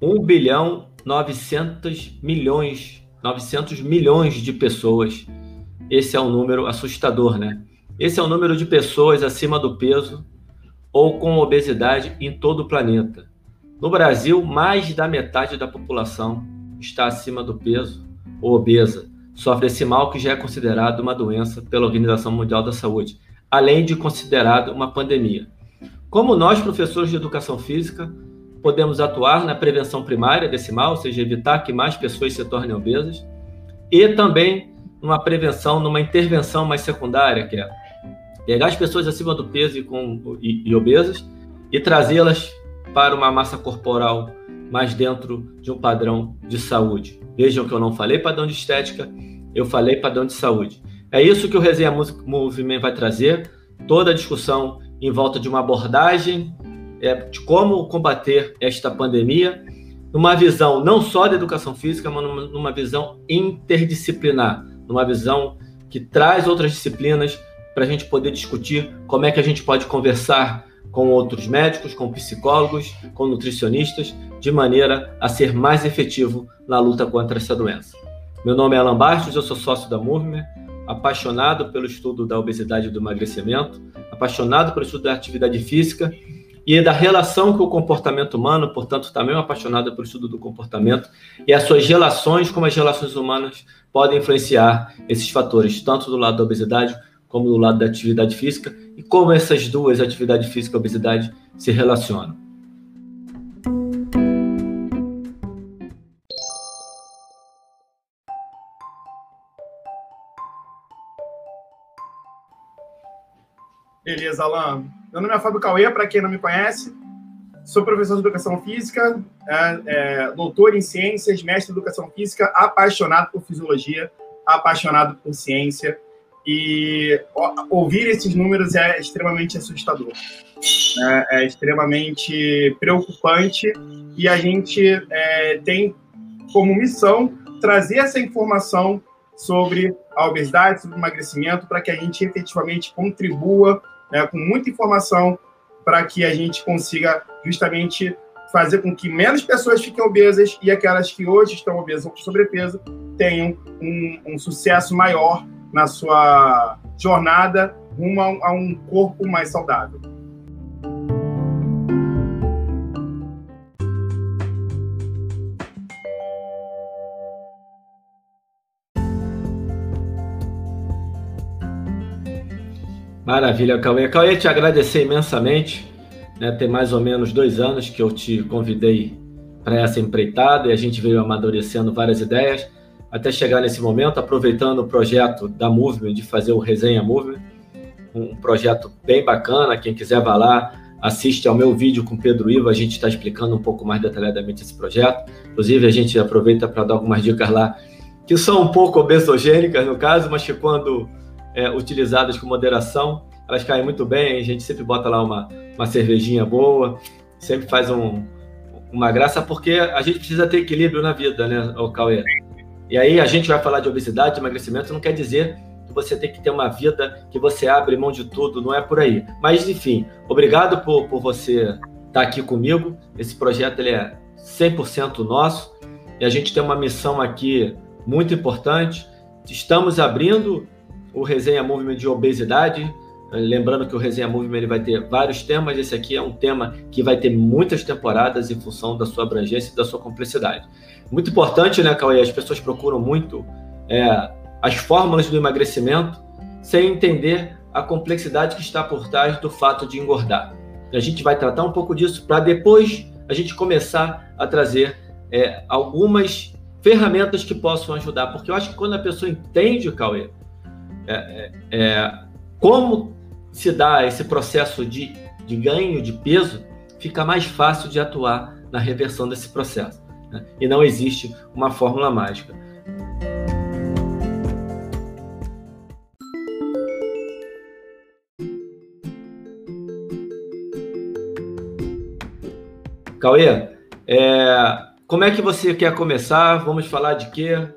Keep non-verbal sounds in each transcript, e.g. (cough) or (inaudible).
Um bilhão 900 milhões, 900 milhões de pessoas. Esse é um número assustador, né? Esse é o número de pessoas acima do peso ou com obesidade em todo o planeta. No Brasil, mais da metade da população está acima do peso ou obesa. Sofre esse mal que já é considerado uma doença pela Organização Mundial da Saúde, além de considerado uma pandemia. Como nós, professores de educação física, podemos atuar na prevenção primária desse mal, ou seja, evitar que mais pessoas se tornem obesas, e também numa prevenção, numa intervenção mais secundária, que é pegar as pessoas acima do peso e, com, e, e obesas e trazê-las para uma massa corporal mais dentro de um padrão de saúde. Vejam que eu não falei padrão de estética, eu falei padrão de saúde. É isso que o Resenha Movimento vai trazer, toda a discussão em volta de uma abordagem é, de como combater esta pandemia, numa visão não só da educação física, mas numa, numa visão interdisciplinar, numa visão que traz outras disciplinas para a gente poder discutir como é que a gente pode conversar com outros médicos, com psicólogos, com nutricionistas, de maneira a ser mais efetivo na luta contra essa doença. Meu nome é Alan Bastos, eu sou sócio da Murmer, apaixonado pelo estudo da obesidade e do emagrecimento, apaixonado pelo estudo da atividade física e da relação com o comportamento humano, portanto, também apaixonado pelo estudo do comportamento e as suas relações, como as relações humanas podem influenciar esses fatores, tanto do lado da obesidade como do lado da atividade física, e como essas duas, atividade física e obesidade, se relacionam. Beleza, Alan. Meu nome é Fábio Cauê, para quem não me conhece. Sou professor de Educação Física, é, é, doutor em Ciências, mestre em Educação Física, apaixonado por Fisiologia, apaixonado por Ciência. E ouvir esses números é extremamente assustador. É, é extremamente preocupante e a gente é, tem como missão trazer essa informação sobre a obesidade, sobre o emagrecimento, para que a gente efetivamente contribua né, com muita informação para que a gente consiga justamente fazer com que menos pessoas fiquem obesas e aquelas que hoje estão obesas ou com sobrepeso tenham um, um sucesso maior na sua jornada rumo a um, corpo mais saudável. Maravilha, Cauê. Cauê, te agradecer imensamente. Né? Tem mais ou menos dois anos que eu te convidei para essa empreitada e a gente veio amadurecendo várias ideias até chegar nesse momento, aproveitando o projeto da Movement, de fazer o Resenha Movement, um projeto bem bacana. Quem quiser vá lá, assiste ao meu vídeo com Pedro Iva, a gente está explicando um pouco mais detalhadamente esse projeto. Inclusive, a gente aproveita para dar algumas dicas lá que são um pouco obesogênicas, no caso, mas que quando é, utilizadas com moderação, elas caem muito bem. A gente sempre bota lá uma, uma cervejinha boa, sempre faz um, uma graça, porque a gente precisa ter equilíbrio na vida, né, Cauê? E aí a gente vai falar de obesidade, de emagrecimento, não quer dizer que você tem que ter uma vida que você abre mão de tudo, não é por aí. Mas, enfim, obrigado por, por você estar aqui comigo. Esse projeto ele é 100% nosso e a gente tem uma missão aqui muito importante. Estamos abrindo o Resenha Movimento de Obesidade. Lembrando que o Resenha Movimento ele vai ter vários temas, esse aqui é um tema que vai ter muitas temporadas em função da sua abrangência e da sua complexidade. Muito importante, né, Cauê? As pessoas procuram muito é, as fórmulas do emagrecimento sem entender a complexidade que está por trás do fato de engordar. A gente vai tratar um pouco disso para depois a gente começar a trazer é, algumas ferramentas que possam ajudar, porque eu acho que quando a pessoa entende, Cauê, é, é, é, como se dá esse processo de, de ganho de peso, fica mais fácil de atuar na reversão desse processo. Né? E não existe uma fórmula mágica. Cauê, é, como é que você quer começar? Vamos falar de quê?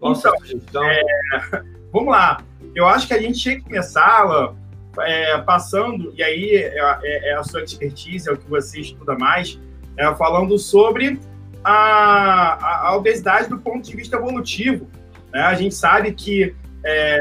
Qual então, a sugestão? É, (laughs) vamos lá. Eu acho que a gente tinha que começar é, passando, e aí é, é, é, a sua expertise, é o que você estuda mais, é, falando sobre a, a, a, obesidade do ponto de vista evolutivo. Né? A gente sabe que é,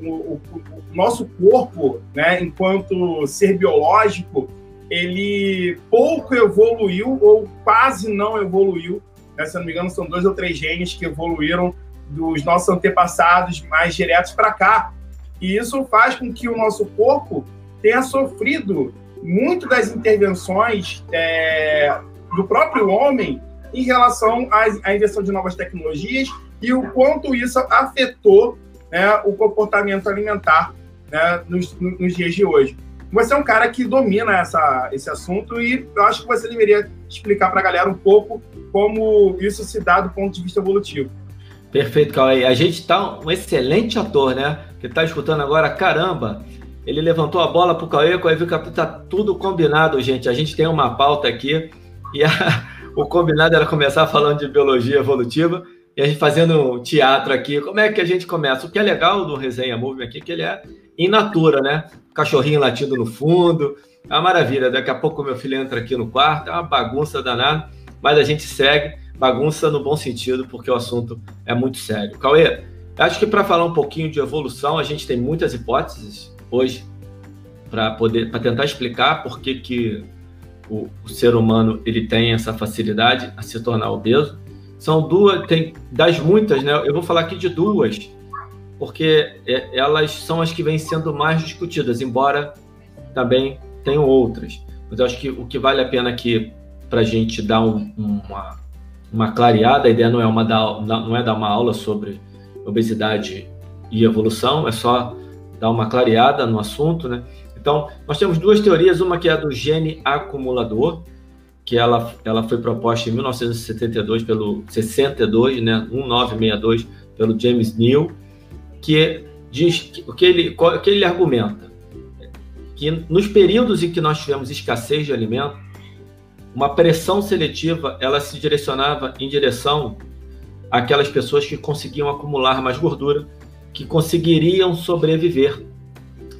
o, o, o, nosso corpo, né, enquanto ser biológico, ele pouco evoluiu ou quase não evoluiu. Né? Se não me engano, são dois ou três genes que evoluíram dos nossos antepassados mais diretos para cá. E isso faz com que o nosso corpo tenha sofrido muito das intervenções é, do próprio homem em relação à, invenção de novas tecnologias e o quanto isso afetou né, o comportamento alimentar né, nos, nos, dias de hoje. Você é um cara que domina essa, esse assunto e eu acho que você deveria explicar para a galera um pouco como isso se dá do ponto de vista evolutivo. Perfeito, Cauê. A gente está um excelente ator, né? Que está escutando agora, caramba, ele levantou a bola para o Cauê, o Cauê viu que está tudo combinado, gente. A gente tem uma pauta aqui e a, (laughs) o combinado era começar falando de biologia evolutiva e a gente fazendo teatro aqui. Como é que a gente começa? O que é legal do Resenha Movement aqui é que ele é in natura, né? Cachorrinho latindo no fundo, é uma maravilha. Daqui a pouco meu filho entra aqui no quarto, é uma bagunça danada, mas a gente segue bagunça no bom sentido, porque o assunto é muito sério. Cauê, acho que para falar um pouquinho de evolução, a gente tem muitas hipóteses hoje para poder para tentar explicar por que, que o, o, ser humano ele tem essa facilidade a se tornar obeso. São duas, tem das muitas, né? Eu vou falar aqui de duas, porque é, elas são as que vêm sendo mais discutidas, embora também tenham outras. Mas eu acho que o que vale a pena aqui para a gente dar um, uma, uma clareada, a ideia não é, uma dar, não é dar uma aula sobre obesidade e evolução, é só dar uma clareada no assunto, né? Então, nós temos duas teorias, uma que é a do gene acumulador, que ela, ela foi proposta em 1972 pelo 62, né, 1962 pelo James Neal, que diz o que ele que ele argumenta que nos períodos em que nós tivemos escassez de alimento, uma pressão seletiva ela se direcionava em direção àquelas pessoas que conseguiam acumular mais gordura, que conseguiriam sobreviver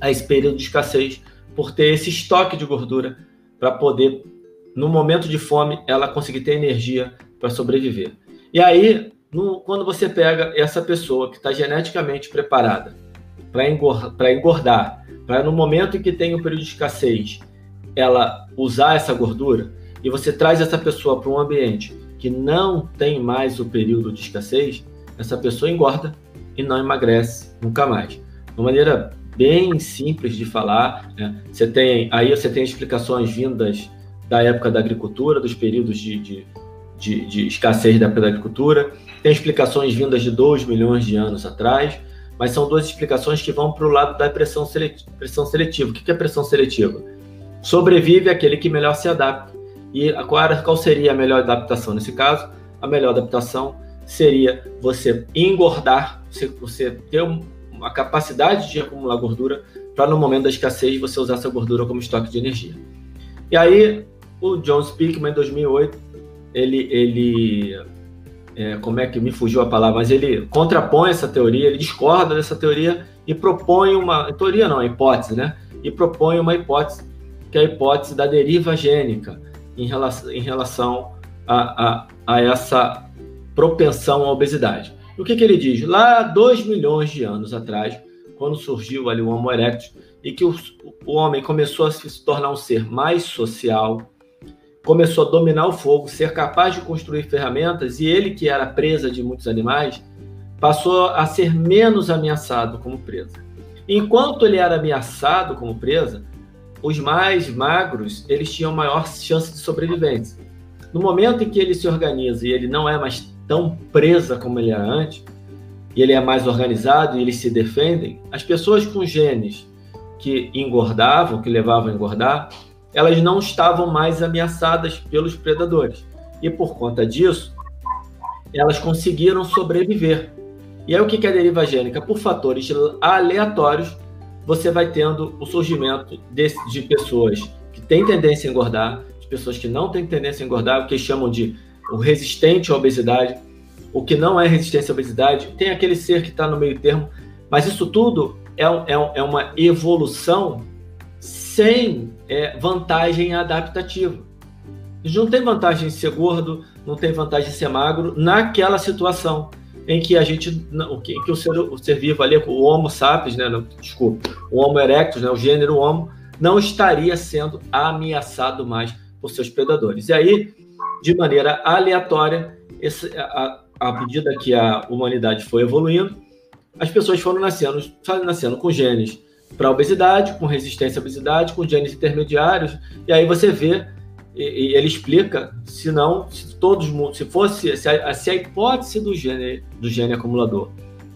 a esse período de escassez por ter esse estoque de gordura para poder, no momento de fome, ela conseguir ter energia para sobreviver. E aí, no, quando você pega essa pessoa que está geneticamente preparada para engordar, engordar para no momento em que tem o período de escassez, ela usar essa gordura, e você traz essa pessoa para um ambiente que não tem mais o período de escassez, essa pessoa engorda e não emagrece nunca mais. Uma maneira bem simples de falar, né? você tem aí você tem explicações vindas da época da agricultura, dos períodos de, de, de, de escassez da época da agricultura, tem explicações vindas de 2 milhões de anos atrás, mas são duas explicações que vão para o lado da pressão seletiva. pressão seletiva. O que é pressão seletiva? Sobrevive aquele que melhor se adapta. E qual, qual seria a melhor adaptação nesse caso? A melhor adaptação seria você engordar, você, você ter uma capacidade de acumular gordura para no momento da escassez você usar essa gordura como estoque de energia. E aí o John Speakman em 2008 ele ele é, como é que me fugiu a palavra, mas ele contrapõe essa teoria, ele discorda dessa teoria e propõe uma teoria não, a hipótese, né? E propõe uma hipótese que é a hipótese da deriva gênica em relação, em relação a, a, a essa propensão à obesidade. o que, que ele diz? Lá, dois milhões de anos atrás, quando surgiu ali o Homo erectus, e que o, o homem começou a se tornar um ser mais social, começou a dominar o fogo, ser capaz de construir ferramentas, e ele, que era presa de muitos animais, passou a ser menos ameaçado como presa. Enquanto ele era ameaçado como presa, os mais magros, eles tinham maior chance de sobrevivência. No momento em que ele se organiza e ele não é mais tão presa como ele era antes, e ele é mais organizado e eles se defendem, as pessoas com genes que engordavam, que levavam a engordar, elas não estavam mais ameaçadas pelos predadores. E por conta disso, elas conseguiram sobreviver. E aí o que é a deriva gênica? Por fatores aleatórios, você vai tendo o surgimento de, de pessoas que têm tendência a engordar, de pessoas que não têm tendência a engordar, o que chamam de o resistente à obesidade, o que não é resistência à obesidade, tem aquele ser que está no meio termo, mas isso tudo é, é, é uma evolução sem é, vantagem adaptativa. Não tem vantagem em ser gordo, não tem vantagem em ser magro naquela situação em que a gente, o que, que o, ser, o ser vivo ali, o Homo sapiens, né, não, desculpa, o Homo erectus, né, o gênero Homo, não estaria sendo ameaçado mais por seus predadores. E aí, de maneira aleatória, esse, a, à medida que a humanidade foi evoluindo, as pessoas foram nascendo, foram nascendo com genes para obesidade, com resistência à obesidade, com genes intermediários, e aí você vê, e, e ele explica, se não, se todos, se fosse, se a, se a hipótese do gene, do gene acumulador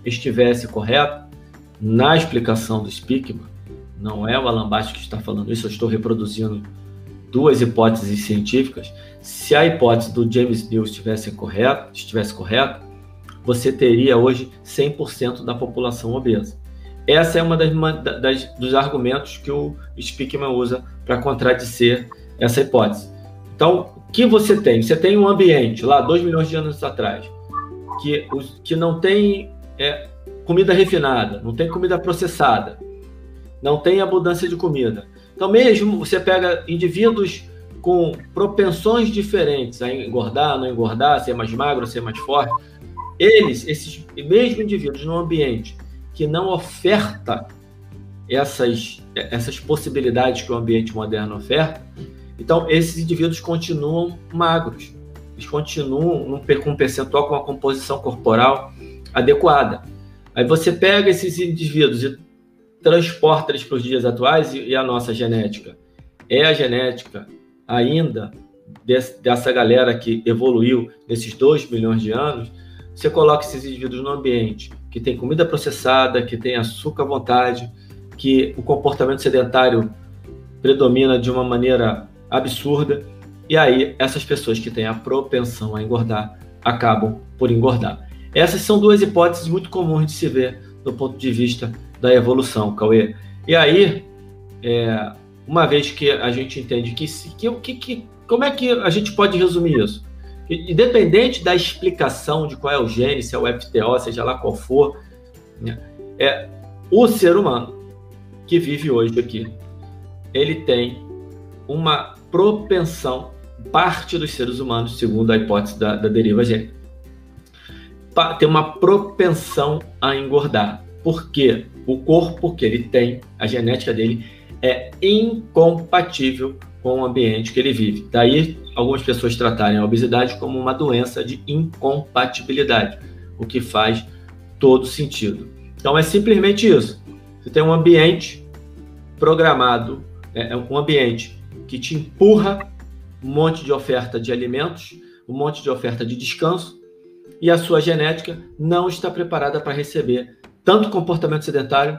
estivesse correta, na explicação do Spickman, não é o Alambate que está falando isso, eu estou reproduzindo duas hipóteses científicas, se a hipótese do James Neal estivesse correta, estivesse correta, você teria hoje 100% da população obesa. Essa é uma das, das dos argumentos que o Spickman usa para contradizer essa hipótese. Então, o que você tem? Você tem um ambiente lá, 2 milhões de anos atrás, que, que não tem é, comida refinada, não tem comida processada, não tem abundância de comida. Então, mesmo você pega indivíduos com propensões diferentes a engordar, não engordar, ser mais magro, ser mais forte, eles, esses mesmos indivíduos num ambiente que não oferta essas, essas possibilidades que o ambiente moderno oferta, então esses indivíduos continuam magros, eles continuam com um percentual com uma composição corporal adequada. Aí você pega esses indivíduos e transporta eles para os dias atuais e, e a nossa genética? É a genética ainda dessa galera que evoluiu nesses 2 milhões de anos, você coloca esses indivíduos no ambiente que tem comida processada, que tem açúcar à vontade, que o comportamento sedentário predomina de uma maneira absurda, e aí essas pessoas que têm a propensão a engordar acabam por engordar. Essas são duas hipóteses muito comuns de se ver do ponto de vista da evolução, Cauê. E aí, é, uma vez que a gente entende que, que, que, como é que a gente pode resumir isso? Independente da explicação de qual é o gene, se é o FTO, seja lá qual for, né, é o ser humano que vive hoje aqui, ele tem uma propensão, parte dos seres humanos, segundo a hipótese da, da deriva gênica, tem uma propensão a engordar. Porque o corpo que ele tem, a genética dele, é incompatível com o ambiente que ele vive. Daí, algumas pessoas tratarem a obesidade como uma doença de incompatibilidade, o que faz todo sentido. Então, é simplesmente isso. Você tem um ambiente programado, é, é um ambiente que te empurra um monte de oferta de alimentos, um monte de oferta de descanso, e a sua genética não está preparada para receber tanto comportamento sedentário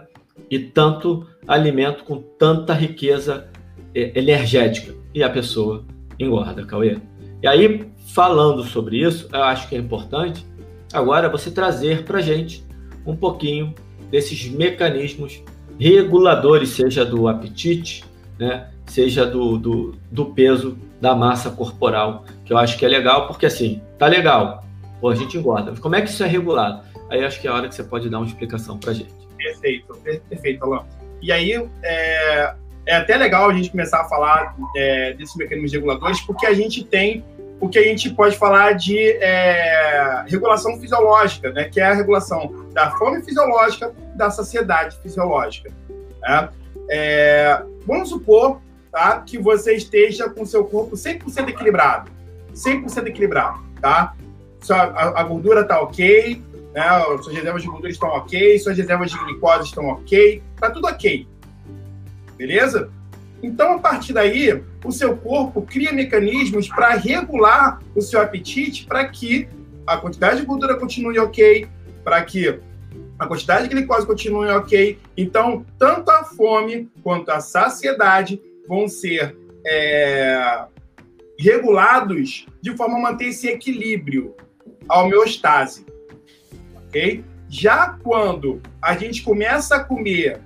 e tanto alimento com tanta riqueza é, energética. E a pessoa engorda, Cauê. E aí, falando sobre isso, eu acho que é importante agora você trazer para gente um pouquinho desses mecanismos reguladores, seja do apetite, né, seja do, do, do, peso da massa corporal, que eu acho que é legal, porque assim, tá legal, pô, a gente engorda, mas como é que isso é regulado? Aí acho que é a hora que você pode dar uma explicação para gente. Perfeito, perfeito, Alain. E aí, é, é até legal a gente começar a falar é, desses mecanismos reguladores, porque a gente tem o que a gente pode falar de é, regulação fisiológica, né, que é a regulação da fome fisiológica, da saciedade fisiológica. Né? É, vamos supor tá, que você esteja com seu corpo 100% equilibrado, 100% equilibrado, tá? A, a gordura está ok, né? Suas reservas de gordura estão ok, suas reservas de glicose estão ok, tá tudo ok. Beleza? Então, a partir daí, o seu corpo cria mecanismos para regular o seu apetite para que a quantidade de gordura continue ok, para que a quantidade de glicose continue ok. Então, tanto a fome quanto a saciedade vão ser é, regulados de forma a manter esse equilíbrio, a homeostase ok? Já quando a gente começa a comer,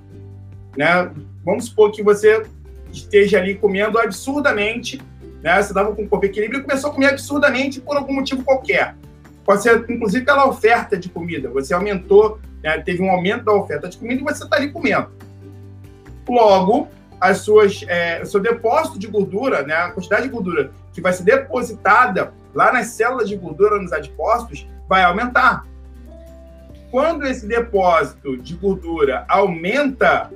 né? Vamos supor que você esteja ali comendo absurdamente, né? Você estava com o corpo equilíbrio e começou a comer absurdamente por algum motivo qualquer. Pode ser, inclusive, pela oferta de comida. Você aumentou, né, teve um aumento da oferta de comida e você está ali comendo. Logo, as suas, é, o seu depósito de gordura, né, a quantidade de gordura que vai ser depositada lá nas células de gordura nos adipócitos vai aumentar. Quando esse depósito de gordura aumenta,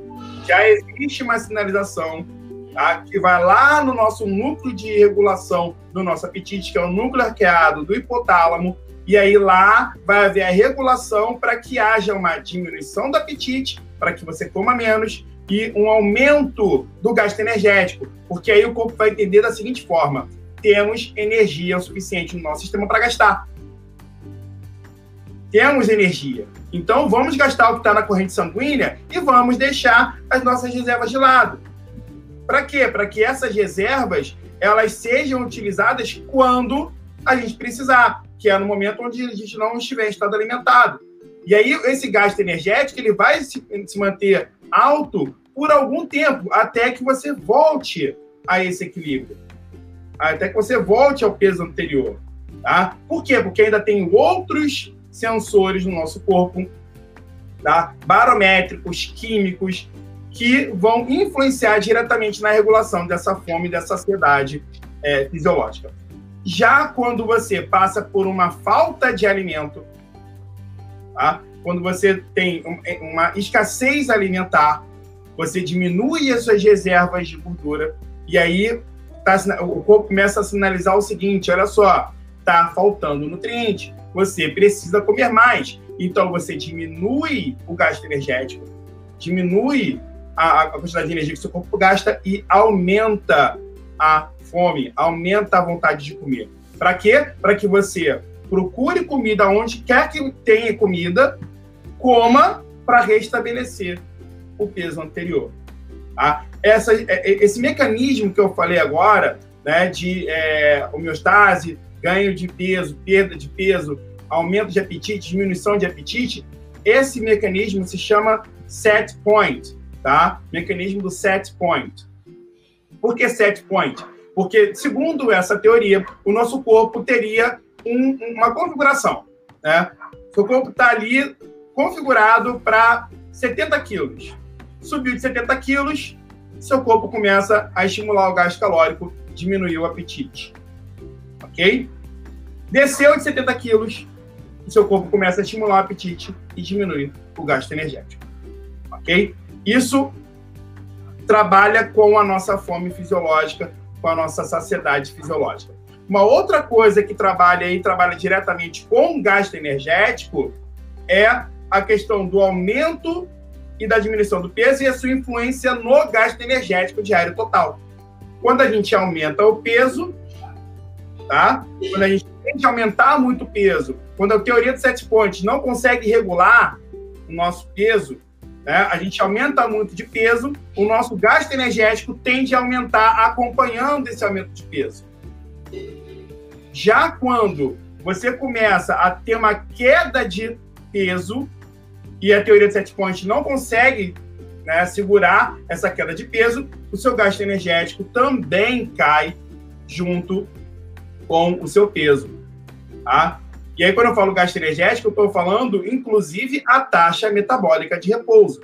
já existe uma sinalização tá, que vai lá no nosso núcleo de regulação do nosso apetite, que é o núcleo arqueado do hipotálamo, e aí lá vai haver a regulação para que haja uma diminuição do apetite, para que você coma menos, e um aumento do gasto energético, porque aí o corpo vai entender da seguinte forma: temos energia o suficiente no nosso sistema para gastar. Temos energia. Então vamos gastar o que está na corrente sanguínea e vamos deixar as nossas reservas de lado. Para quê? Para que essas reservas elas sejam utilizadas quando a gente precisar, que é no momento onde a gente não estiver em estado alimentado. E aí esse gasto energético ele vai se, se manter alto por algum tempo, até que você volte a esse equilíbrio. Até que você volte ao peso anterior. Tá? Por quê? Porque ainda tem outros sensores no nosso corpo, tá? barométricos, químicos, que vão influenciar diretamente na regulação dessa fome, dessa saciedade é, fisiológica. Já quando você passa por uma falta de alimento, tá? quando você tem uma escassez alimentar, você diminui as suas reservas de gordura e aí tá, o corpo começa a sinalizar o seguinte: olha só, tá faltando nutriente, você precisa comer mais. Então você diminui o gasto energético, diminui a, a quantidade de energia que seu corpo gasta e aumenta a fome, aumenta a vontade de comer. Para quê? Para que você procure comida onde quer que tenha comida, coma para restabelecer o peso anterior. Tá? Essa, é, é, esse mecanismo que eu falei agora, né, de é, homeostase, ganho de peso, perda de peso, aumento de apetite, diminuição de apetite, esse mecanismo se chama set point, tá? Mecanismo do set point. Por que set point? Porque, segundo essa teoria, o nosso corpo teria um, uma configuração, né? Seu corpo está ali configurado para 70 quilos subiu de 70 quilos, seu corpo começa a estimular o gasto calórico, diminuir o apetite. Ok? Desceu de 70 quilos, seu corpo começa a estimular o apetite e diminuir o gasto energético. Ok? Isso trabalha com a nossa fome fisiológica, com a nossa saciedade fisiológica. Uma outra coisa que trabalha e trabalha diretamente com o gasto energético é a questão do aumento e da diminuição do peso e a sua influência no gasto energético diário total. Quando a gente aumenta o peso, tá? Quando a gente tende a aumentar muito o peso, quando a teoria do set point não consegue regular o nosso peso, né? A gente aumenta muito de peso, o nosso gasto energético tende a aumentar acompanhando esse aumento de peso. Já quando você começa a ter uma queda de peso, e a teoria de set point não consegue né, segurar essa queda de peso, o seu gasto energético também cai junto com o seu peso. Tá? E aí, quando eu falo gasto energético, eu estou falando, inclusive, a taxa metabólica de repouso.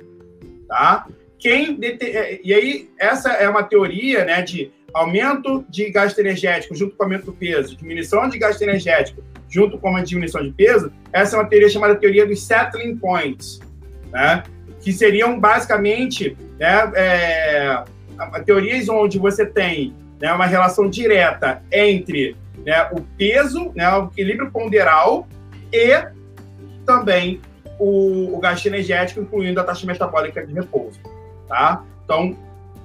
Tá? Quem é, E aí, essa é uma teoria né, de aumento de gasto energético junto com aumento do peso, diminuição de gasto energético junto com uma diminuição de peso, essa é uma teoria chamada teoria dos settling points, né? que seriam basicamente né, é, teorias onde você tem né, uma relação direta entre né, o peso, né, o equilíbrio ponderal e também o, o gasto energético, incluindo a taxa metabólica de repouso. Tá? Então,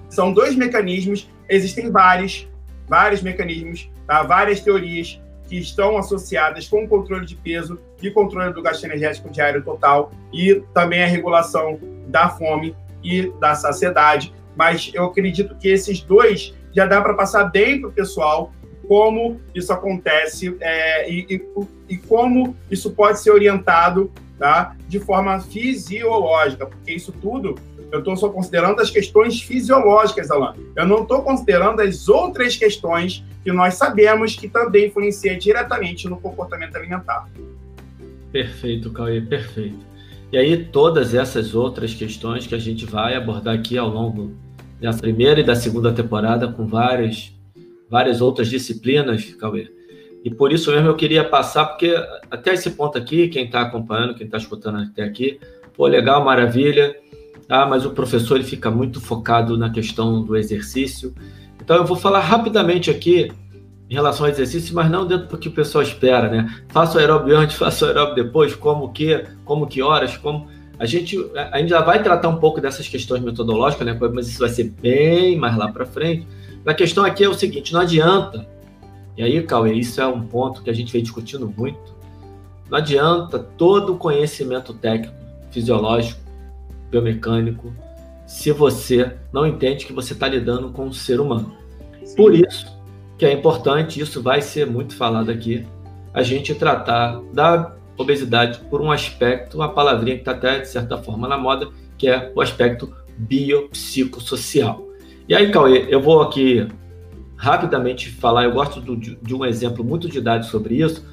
são dois mecanismos, existem vários, vários mecanismos, tá? várias teorias que estão associadas com o controle de peso e controle do gasto energético diário total e também a regulação da fome e da saciedade. Mas eu acredito que esses dois já dá para passar bem para o pessoal como isso acontece é, e, e, e, como isso pode ser orientado tá, de forma fisiológica, porque isso tudo eu estou só considerando as questões fisiológicas, Alan. Eu não estou considerando as outras questões que nós sabemos que também influenciam diretamente no comportamento alimentar. Perfeito, Cauê, perfeito. E aí, todas essas outras questões que a gente vai abordar aqui ao longo da primeira e da segunda temporada, com várias, várias outras disciplinas, Cauê. E por isso mesmo eu queria passar, porque até esse ponto aqui, quem está acompanhando, quem está escutando até aqui, pô, legal, maravilha. Ah, mas o professor ele fica muito focado na questão do exercício. Então eu vou falar rapidamente aqui em relação ao exercício, mas não dentro do que o pessoal espera, né? Faço aeróbio antes, (laughs) faço aeróbio depois, como que, como que horas, como a gente ainda vai tratar um pouco dessas questões metodológicas, né? Mas isso vai ser bem mais lá para frente. A questão aqui é o seguinte: não adianta. E aí, Cauê, isso é um ponto que a gente vem discutindo muito. Não adianta todo o conhecimento técnico, fisiológico, biomecânico, se você não entende que você está lidando com um ser humano. Por isso, que é importante, isso vai ser muito falado aqui, a gente tratar da obesidade por um aspecto, uma palavrinha que está até de certa forma na moda, que é o aspecto biopsicossocial. E aí, Cauê, eu vou aqui rapidamente falar, eu gosto do, de um exemplo muito didático sobre isso,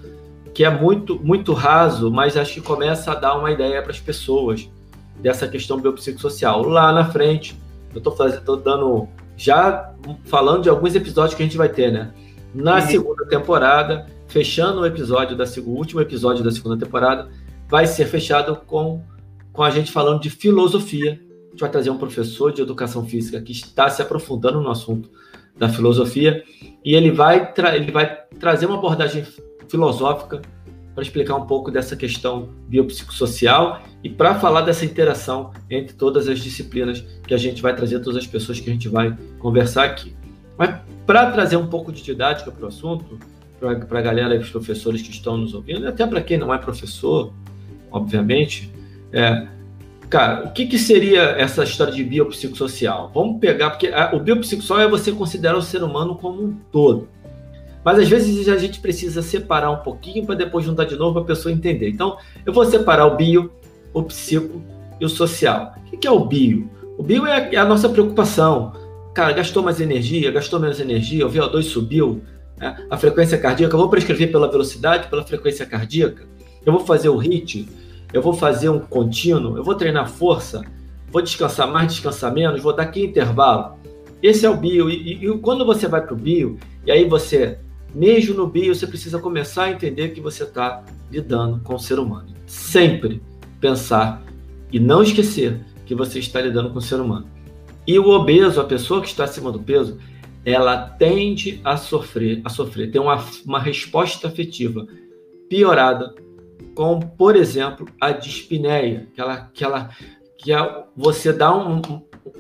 que é muito, muito raso, mas acho que começa a dar uma ideia para as pessoas dessa questão biopsicossocial. Lá na frente, eu estou dando já falando de alguns episódios que a gente vai ter, né? Na uhum. segunda temporada, fechando o episódio da o último episódio da segunda temporada, vai ser fechado com, com a gente falando de filosofia. A gente vai trazer um professor de educação física que está se aprofundando no assunto da filosofia e ele vai, ele vai trazer uma abordagem filosófica para explicar um pouco dessa questão biopsicossocial e para falar dessa interação entre todas as disciplinas que a gente vai trazer, todas as pessoas que a gente vai conversar aqui. Mas para trazer um pouco de didática para o assunto, para a galera e os professores que estão nos ouvindo, e até para quem não é professor, obviamente, é, cara, o que, que seria essa história de biopsicossocial? Vamos pegar, porque a, o biopsicossocial é você considerar o ser humano como um todo. Mas às vezes a gente precisa separar um pouquinho para depois juntar de novo para a pessoa entender. Então, eu vou separar o bio, o psico e o social. O que é o bio? O bio é a nossa preocupação. Cara, gastou mais energia, gastou menos energia, o VO2 subiu, né? a frequência cardíaca. Eu vou prescrever pela velocidade, pela frequência cardíaca. Eu vou fazer o HIT, eu vou fazer um contínuo, eu vou treinar força, vou descansar mais, descansar menos, vou dar que intervalo. Esse é o bio. E, e, quando você vai para o bio, e aí você mesmo no bio, você precisa começar a entender que você está lidando com o ser humano. Sempre pensar e não esquecer que você está lidando com o ser humano. E o obeso, a pessoa que está acima do peso, ela tende a sofrer, a sofrer, tem uma, uma resposta afetiva piorada com, por exemplo, a dispneia, que ela, que é, você dá um,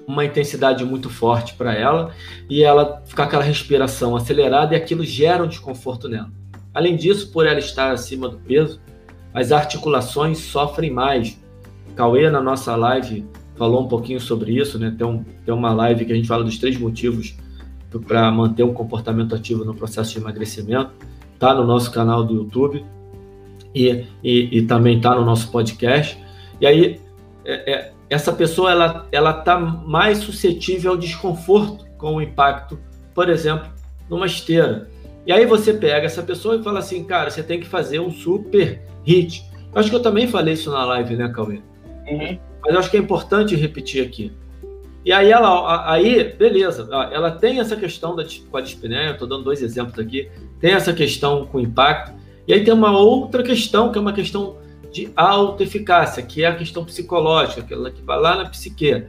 uma intensidade muito forte para ela e ela ficar aquela respiração acelerada e aquilo gera um desconforto nela. Além disso, por ela estar acima do peso, as articulações sofrem mais. Cauê, na nossa live, falou um pouquinho sobre isso, né? Tem, um, tem uma live que a gente fala dos três motivos para manter um comportamento ativo no processo de emagrecimento. Tá no nosso canal do YouTube e, e, e também tá no nosso podcast. E aí, é, é, essa pessoa ela ela está mais suscetível ao desconforto com o impacto, por exemplo, numa esteira. E aí você pega essa pessoa e fala assim, cara, você tem que fazer um super hit. Eu acho que eu também falei isso na live, né, Cauê? Uhum. Mas eu acho que é importante repetir aqui. E aí ela, aí, beleza, ela tem essa questão da, com a dispneia, eu estou dando dois exemplos aqui, tem essa questão com impacto, e aí tem uma outra questão, que é uma questão de autoeficácia, que é a questão psicológica, aquela que vai lá na psique.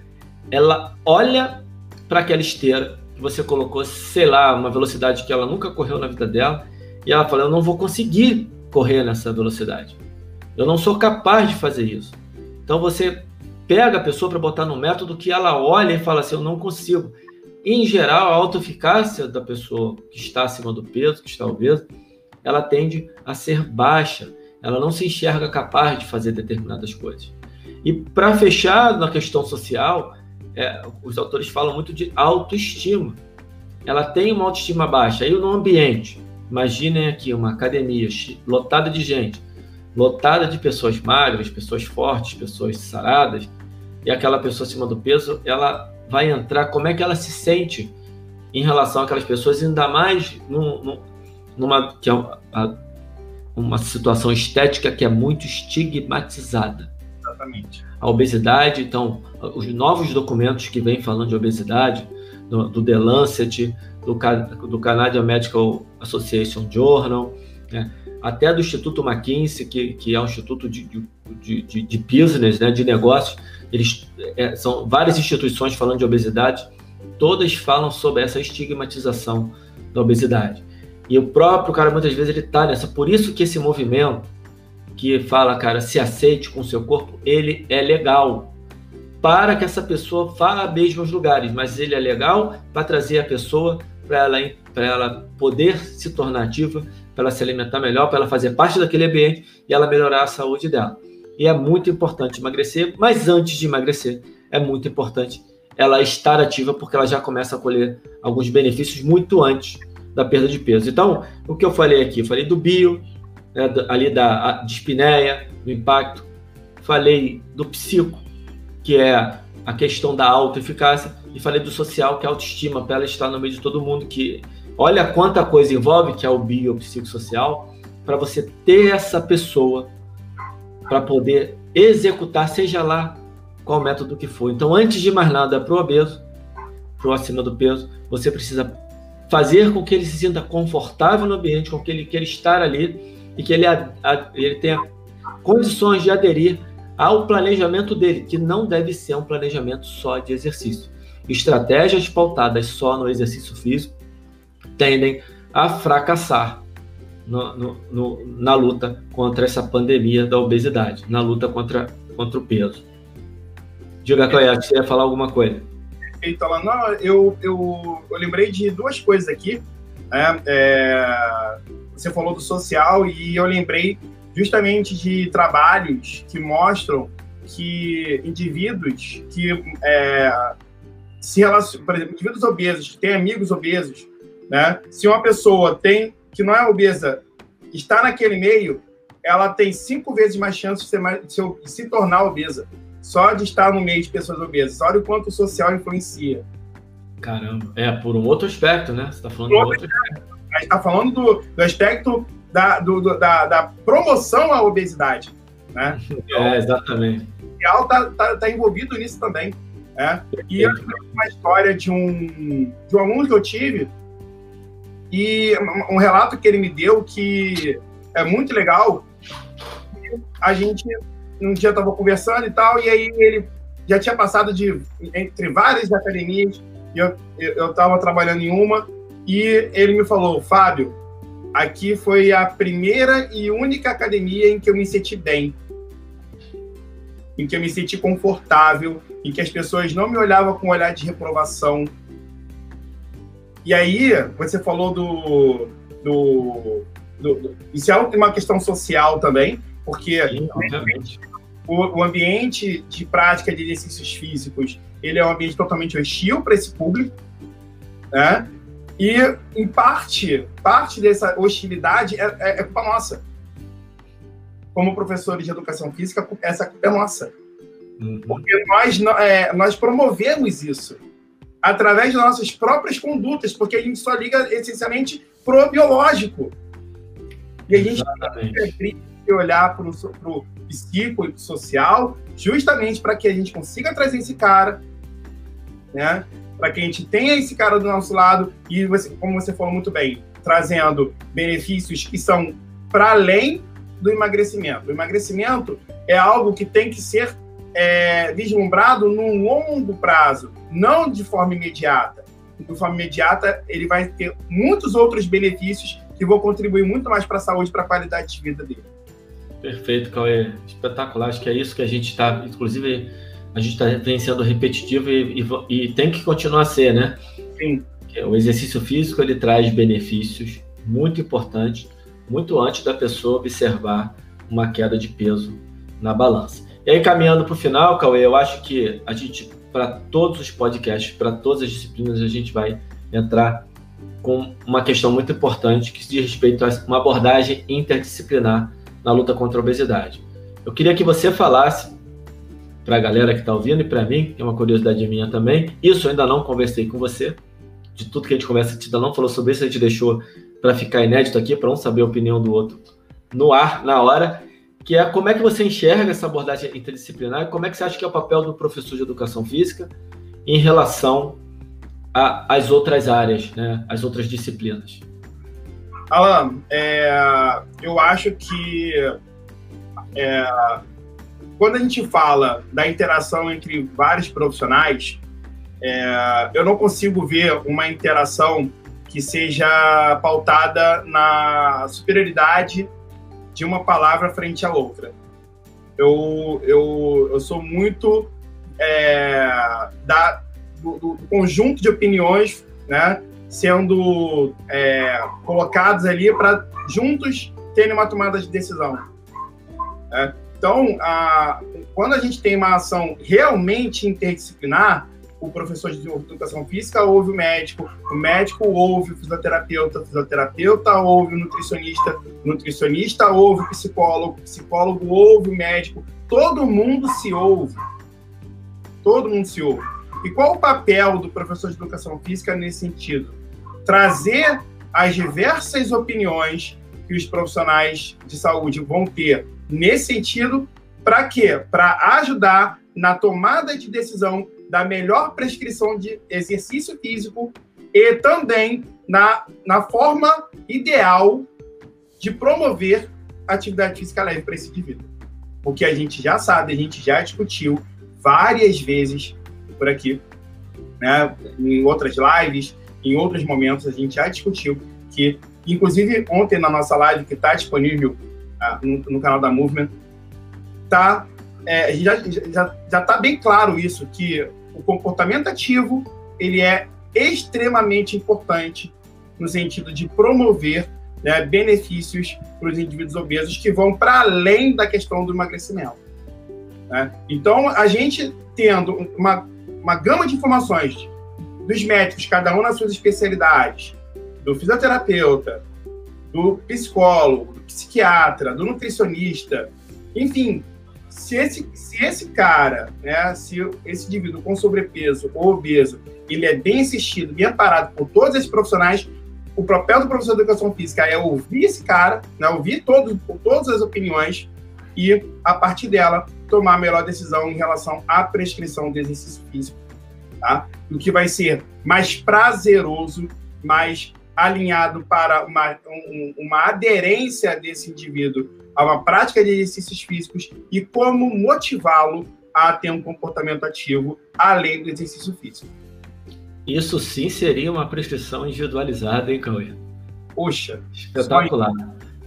Ela olha para aquela esteira que você colocou, sei lá, uma velocidade que ela nunca correu na vida dela, e ela fala: Eu não vou conseguir correr nessa velocidade. Eu não sou capaz de fazer isso. Então você pega a pessoa para botar no método que ela olha e fala assim: Eu não consigo. Em geral, a autoeficácia da pessoa que está acima do peso, que está obeso, ela tende a ser baixa ela não se enxerga capaz de fazer determinadas coisas. E para fechar na questão social, é, os autores falam muito de autoestima. Ela tem uma autoestima baixa. Aí no ambiente, imaginem aqui uma academia lotada de gente, lotada de pessoas magras, pessoas fortes, pessoas saradas, e aquela pessoa acima do peso, ela vai entrar, como é que ela se sente em relação àquelas pessoas, ainda mais num, num, numa que é a, uma situação estética que é muito estigmatizada. Exatamente. A obesidade, então, os novos documentos que vêm falando de obesidade, do, do The Lancet, do, do Canadian Medical Association Journal, né? até do Instituto McKinsey, que, que é um instituto de, de, de, de business, né? de negócios, eles é, são várias instituições falando de obesidade, todas falam sobre essa estigmatização da obesidade. E o próprio cara, muitas vezes, ele tá nessa. Por isso que esse movimento que fala, cara, se aceite com o seu corpo, ele é legal. Para que essa pessoa vá a mesmos lugares, mas ele é legal para trazer a pessoa para ela, ela poder se tornar ativa, para ela se alimentar melhor, para ela fazer parte daquele ambiente e ela melhorar a saúde dela. E é muito importante emagrecer, mas antes de emagrecer, é muito importante ela estar ativa, porque ela já começa a colher alguns benefícios muito antes da perda de peso. Então, o que eu falei aqui? Falei do bio, né, ali da dispneia, do impacto. Falei do psico, que é a questão da autoeficácia. E falei do social, que é a autoestima, para ela estar no meio de todo mundo. que Olha quanta coisa envolve, que é o bio, o psicossocial, para você ter essa pessoa para poder executar, seja lá qual método que for. Então, antes de mais nada, para o obeso, para o acima do peso, você precisa fazer com que ele se sinta confortável no ambiente, com que ele queira estar ali e que ele, ele tenha condições de aderir ao planejamento dele, que não deve ser um planejamento só de exercício. Estratégias pautadas só no exercício físico tendem a fracassar no, no, no, na luta contra essa pandemia da obesidade, na luta contra, contra o peso. Diga, Cleia, você ia falar alguma coisa? Perfeito, Alan. Não, eu, eu, eu lembrei de duas coisas aqui. Né? É, você falou do social e eu lembrei justamente de trabalhos que mostram que indivíduos que é, se relacionam, por exemplo, indivíduos obesos, que têm amigos obesos, né? Se uma pessoa tem que não é obesa está naquele meio, ela tem cinco vezes mais chance de, ser de se tornar obesa. Só de estar no meio de pessoas obesas. Olha o quanto o social influencia. Caramba. É, por um outro aspecto, né? Você está falando por outro aspecto. A gente está falando do, do aspecto da, do, do, da, da, promoção à obesidade. Né? (laughs) é, exatamente. O social está tá, tá envolvido nisso também. Né? E eu uma história de um, de um aluno que eu tive e um relato que ele me deu que é muito legal. A gente um dia estava conversando e tal, e aí ele já tinha passado de entre várias academias, e eu estava trabalhando em uma, e ele me falou, Fábio, aqui foi a primeira e única academia em que eu me senti bem, em que eu me senti confortável, em que as pessoas não me olhavam com um olhar de reprovação, e aí, você falou do. do, do, do isso é uma questão social também, porque Sim, o, o, ambiente de prática de exercícios físicos ele é um ambiente totalmente hostil para esse público, né? E, em parte, parte dessa hostilidade é, é, é culpa nossa. Como professores de educação física, essa culpa é nossa. Uhum. Porque nós, é, nós promovemos isso através das nossas próprias condutas, porque a gente só liga essencialmente pro biológico. E a gente que olhar para o psico e social, justamente para que a gente consiga trazer esse cara, né? Para que a gente tenha esse cara do nosso lado e, você, como você falou muito bem, trazendo benefícios que são para além do emagrecimento. O emagrecimento é algo que tem que ser é, vislumbrado num longo prazo, não de forma imediata. De forma imediata, ele vai ter muitos outros benefícios que vão contribuir muito mais para a saúde e para a qualidade de vida dele. Perfeito, Cauê. Espetacular. Acho que é isso que a gente está, inclusive, a gente está vem sendo repetitivo e, e, e, tem que continuar a ser, né? Sim. O exercício físico ele traz benefícios muito importantes, muito antes da pessoa observar uma queda de peso na balança. E aí, caminhando para o final, Cauê, eu acho que a gente, para todos os podcasts, para todas as disciplinas, a gente vai entrar com uma questão muito importante que diz respeito a uma abordagem interdisciplinar na luta contra a obesidade. Eu queria que você falasse para a galera que está ouvindo e para mim, que é uma curiosidade minha também, isso eu ainda não conversei com você, de tudo que a gente conversa, a gente ainda não falou sobre isso, a gente deixou para ficar inédito aqui, para um saber a opinião do outro no ar, na hora, que é como é que você enxerga essa abordagem interdisciplinar e como é que você acha que é o papel do professor de educação física em relação às outras áreas, né, às outras disciplinas. Alan, é, eu acho que é, quando a gente fala da interação entre vários profissionais, é, eu não consigo ver uma interação que seja pautada na superioridade de uma palavra frente à outra. Eu, eu, eu sou muito é, da, do, do, conjunto de opiniões né, sendo é, colocados ali para juntos terem uma tomada de decisão. É, então, a, quando a gente tem uma ação realmente interdisciplinar, o professor de educação física ouve o médico, o médico ouve o fisioterapeuta, o fisioterapeuta ouve o nutricionista, o nutricionista ouve o psicólogo, o psicólogo ouve o médico, todo mundo se ouve. Todo mundo se ouve. E qual o papel do professor de educação física nesse sentido? Trazer as diversas opiniões que os profissionais de saúde vão ter nesse sentido, para quê? Para ajudar na tomada de decisão da melhor prescrição de exercício físico e também na, na forma ideal de promover atividade física leve para esse indivíduo. O que a gente já sabe, a gente já discutiu várias vezes por aqui, né, em outras lives, em outros momentos, a gente já discutiu que, inclusive ontem na nossa live, que está disponível uh, no, no, canal da Movement, tá, é, já está já, tá bem claro isso, que o comportamento ativo ele é extremamente importante no sentido de promover né, benefícios para os indivíduos obesos que vão para além da questão do emagrecimento. Né? Então, a gente tendo uma, uma gama de informações dos médicos, cada um nas suas especialidades, do fisioterapeuta, do psicólogo, do psiquiatra, do nutricionista, enfim, se esse, se esse cara, né, se esse indivíduo com sobrepeso ou obeso, ele é bem assistido, bem amparado por todos esses profissionais, o papel do professor de educação física é ouvir esse cara, né, ouvir todo, todas as opiniões e, a partir dela, tomar a melhor decisão em relação à prescrição de exercício físico, tá? O que vai ser mais prazeroso, mais alinhado para uma, um, uma aderência desse indivíduo a uma prática de exercícios físicos e como motivá-lo a ter um comportamento ativo além do exercício físico. Isso sim seria uma prescrição individualizada, hein, Cauê? Poxa, espetacular.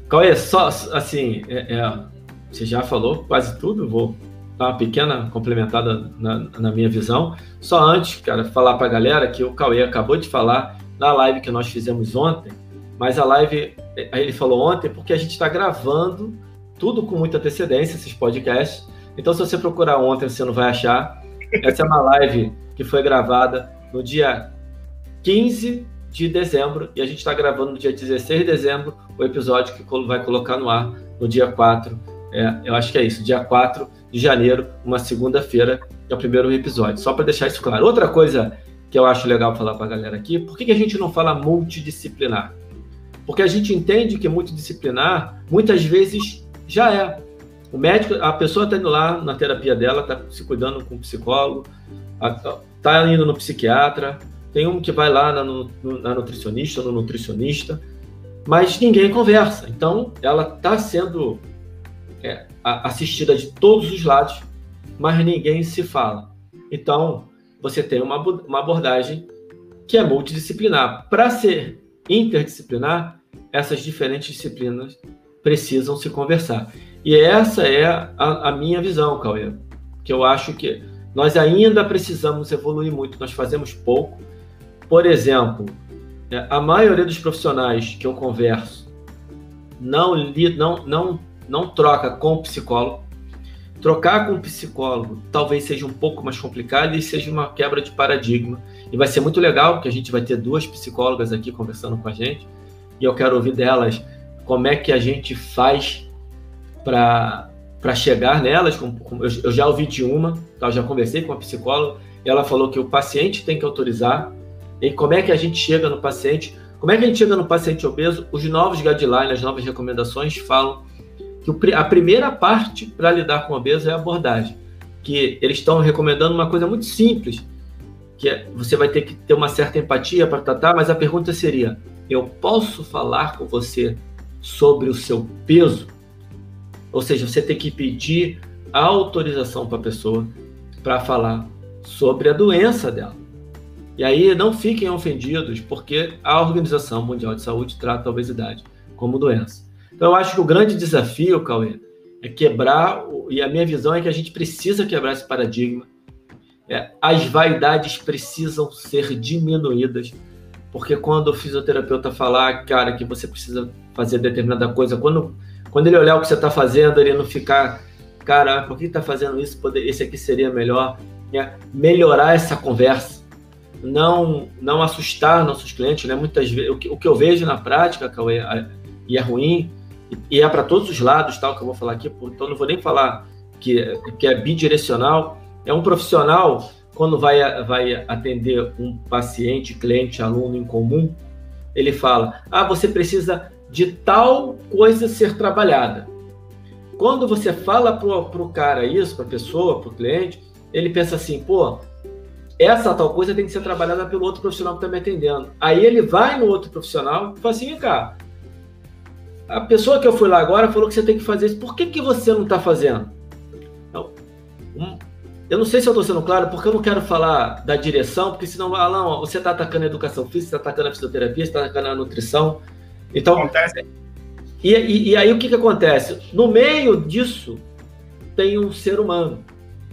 Cauê, só assim, é, é, você já falou quase tudo, vou dar uma pequena complementada na, na minha visão. Só antes, cara, falar para a galera que o Cauê acabou de falar na live que nós fizemos ontem, mas a live, ele falou ontem, porque a gente está gravando tudo com muita antecedência, esses podcasts. Então, se você procurar ontem, você não vai achar. Essa é uma live que foi gravada no dia 15 de dezembro e a gente está gravando no dia 16 de dezembro o episódio que vai colocar no ar no dia 4. É, eu acho que é isso, dia 4 de janeiro, uma segunda-feira, é o primeiro episódio. Só para deixar isso claro. Outra coisa que eu acho legal falar para a galera aqui, por que, que a gente não fala multidisciplinar? Porque a gente entende que multidisciplinar, muitas vezes, já é. O médico, a pessoa está indo lá na terapia dela, está se cuidando com o psicólogo, está indo no psiquiatra, tem um que vai lá na, na nutricionista, no nutricionista, mas ninguém conversa. Então, ela está sendo é, assistida de todos os lados, mas ninguém se fala. Então, você tem uma, uma abordagem que é multidisciplinar. Para ser interdisciplinar, essas diferentes disciplinas precisam se conversar. E essa é a, a minha visão, Cauê, que eu acho que nós ainda precisamos evoluir muito, nós fazemos pouco. Por exemplo, é, a maioria dos profissionais que eu converso não, não, não, não troca com o psicólogo, Trocar com um psicólogo talvez seja um pouco mais complicado e seja uma quebra de paradigma. E vai ser muito legal, porque a gente vai ter duas psicólogas aqui conversando com a gente. E eu quero ouvir delas como é que a gente faz para chegar nelas. Eu já ouvi de uma, tá? eu já conversei com a psicóloga, e ela falou que o paciente tem que autorizar. E como é que a gente chega no paciente? Como é que a gente chega no paciente obeso? Os novos guidelines, as novas recomendações falam que a primeira parte para lidar com obeso é a abordagem, que eles estão recomendando uma coisa muito simples, que é, você vai ter que ter uma certa empatia para tratar, mas a pergunta seria: eu posso falar com você sobre o seu peso? Ou seja, você tem que pedir autorização para a pessoa para falar sobre a doença dela. E aí não fiquem ofendidos, porque a Organização Mundial de Saúde trata a obesidade como doença. Então eu acho que o grande desafio, Cauê, é quebrar, e a minha visão é que a gente precisa quebrar esse paradigma. É, as vaidades precisam ser diminuídas, porque quando o fisioterapeuta falar, cara, que você precisa fazer determinada coisa, quando, quando ele olhar o que você está fazendo, ele não ficar, cara, por que está fazendo isso? Esse aqui seria melhor. É, melhorar essa conversa não não assustar nossos clientes, né? Muitas vezes o que, o que eu vejo na prática, Cauê, e é ruim, e é para todos os lados, tal, que eu vou falar aqui, então não vou nem falar que, que é bidirecional, é um profissional quando vai, vai atender um paciente, cliente, aluno em comum, ele fala: ah, você precisa de tal coisa ser trabalhada. Quando você fala para o cara isso, para a pessoa, para o cliente, ele pensa assim: pô, essa tal coisa tem que ser trabalhada pelo outro profissional que está me atendendo. Aí ele vai no outro profissional e fala assim: cá, a pessoa que eu fui lá agora falou que você tem que fazer isso, por que, que você não está fazendo? Um, eu não sei se eu estou sendo claro, porque eu não quero falar da direção, porque senão, Alan, você está atacando a educação física, está atacando a fisioterapia, você está atacando a nutrição. Então, acontece. E, e, e, aí o que, que acontece? No meio disso, tem um ser humano.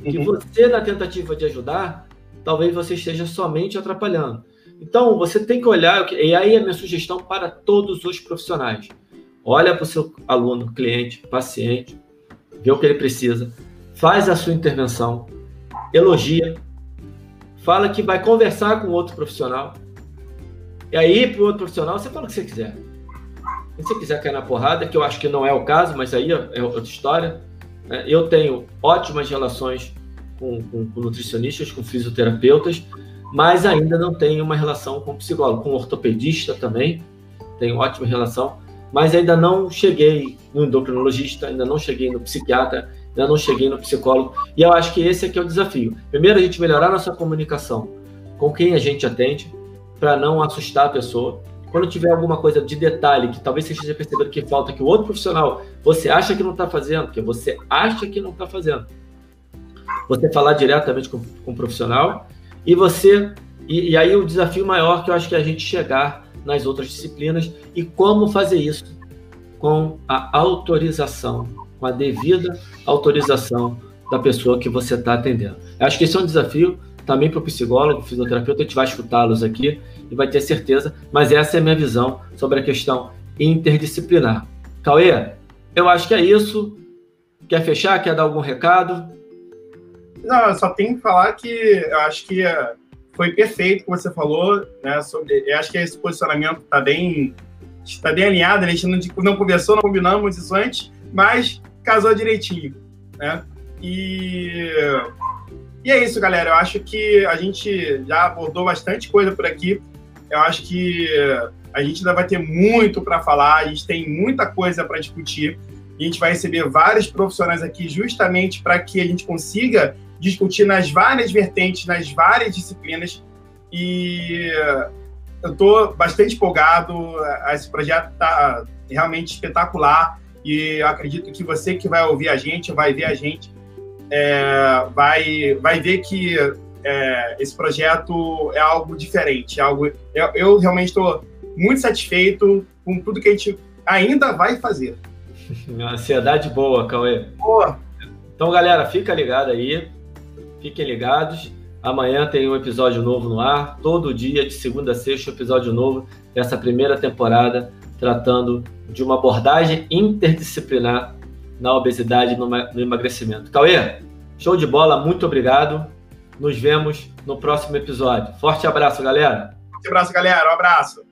Que uhum. você, na tentativa de ajudar, talvez você esteja somente atrapalhando. Então, você tem que olhar, e aí a minha sugestão para todos os profissionais. Olha para o seu aluno, cliente, paciente, vê o que ele precisa, faz a sua intervenção, elogia, fala que vai conversar com outro profissional. E aí, para o outro profissional, você fala o que você quiser. Se você quiser cair na porrada, que eu acho que não é o caso, mas aí é outra história. Né? Eu tenho ótimas relações com, com, com nutricionistas, com fisioterapeutas, mas ainda não tenho uma relação com psicólogo, com ortopedista também, tenho ótima relação, mas ainda não cheguei no endocrinologista, ainda não cheguei no psiquiatra, ainda não cheguei no psicólogo, e eu acho que esse aqui é o desafio. Primeiro, a gente melhorar nossa comunicação com quem a gente atende, para não assustar a pessoa. Quando tiver alguma coisa de detalhe que talvez você esteja percebendo que falta, que o outro profissional você acha que não está fazendo, que você acha que não está fazendo, você falar diretamente com, com o profissional e você e, e, aí o desafio maior que eu acho que é a gente chegar nas outras disciplinas e como fazer isso com a autorização, com a devida autorização da pessoa que você está atendendo. Acho que esse é um desafio também para o psicólogo, fisioterapeuta, a gente vai escutá-los aqui e vai ter certeza, mas essa é a minha visão sobre a questão interdisciplinar. Cauê, eu acho que é isso. Quer fechar? Quer dar algum recado? Não, eu só tenho que falar que eu acho que eh, foi perfeito que você falou, né? Sobre, eu acho que esse posicionamento está bem, está bem alinhado, a gente não, não conversou, não combinamos isso antes, mas casou direitinho, né? E, e é isso, galera. Eu acho que a gente já abordou bastante coisa por aqui. Eu acho que a gente ainda vai ter muito para falar, a gente tem muita coisa para discutir. A gente vai receber vários profissionais aqui justamente para que a gente consiga discutir nas várias vertentes, nas várias disciplinas. E eu estou bastante empolgado. Esse projeto está realmente espetacular. E acredito que você que vai ouvir a gente, vai ver a gente, é, vai, vai ver que é, esse projeto é algo diferente. É algo, eu, eu realmente estou muito satisfeito com tudo que a gente ainda vai fazer. Uma ansiedade boa, Cauê. Boa. Então, galera, fica ligado aí. Fiquem ligados. Amanhã tem um episódio novo no ar. Todo dia, de segunda a sexta, um episódio novo dessa primeira temporada, tratando de uma abordagem interdisciplinar na obesidade e no emagrecimento. Cauê, show de bola, muito obrigado. Nos vemos no próximo episódio. Forte abraço, galera. Forte abraço, galera. Um abraço.